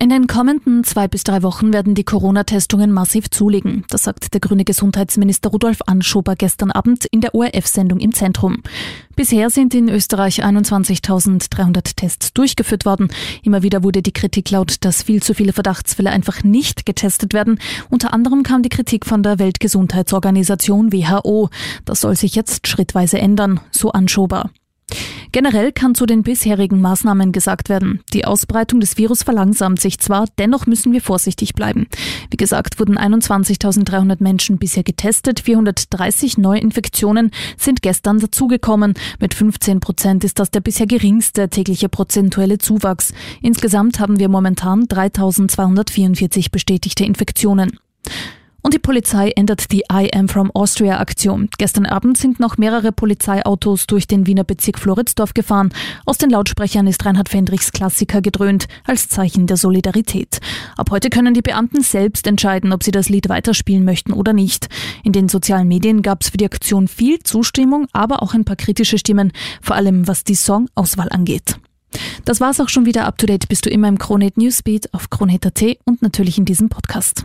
In den kommenden zwei bis drei Wochen werden die Corona-Testungen massiv zulegen. Das sagt der grüne Gesundheitsminister Rudolf Anschober gestern Abend in der ORF-Sendung im Zentrum. Bisher sind in Österreich 21.300 Tests durchgeführt worden. Immer wieder wurde die Kritik laut, dass viel zu viele Verdachtsfälle einfach nicht getestet werden. Unter anderem kam die Kritik von der Weltgesundheitsorganisation WHO. Das soll sich jetzt schrittweise ändern, so Anschober. Generell kann zu den bisherigen Maßnahmen gesagt werden, die Ausbreitung des Virus verlangsamt sich zwar, dennoch müssen wir vorsichtig bleiben. Wie gesagt, wurden 21.300 Menschen bisher getestet, 430 Neuinfektionen sind gestern dazugekommen. Mit 15 Prozent ist das der bisher geringste tägliche prozentuelle Zuwachs. Insgesamt haben wir momentan 3.244 bestätigte Infektionen. Und die Polizei ändert die I Am From Austria Aktion. Gestern Abend sind noch mehrere Polizeiautos durch den Wiener Bezirk Floridsdorf gefahren. Aus den Lautsprechern ist Reinhard Fendrichs Klassiker gedröhnt, als Zeichen der Solidarität. Ab heute können die Beamten selbst entscheiden, ob sie das Lied weiterspielen möchten oder nicht. In den sozialen Medien gab es für die Aktion viel Zustimmung, aber auch ein paar kritische Stimmen, vor allem was die Songauswahl angeht. Das war's auch schon wieder. Up to date bist du immer im Kronehit Newsbeat auf Kronehit.at und natürlich in diesem Podcast.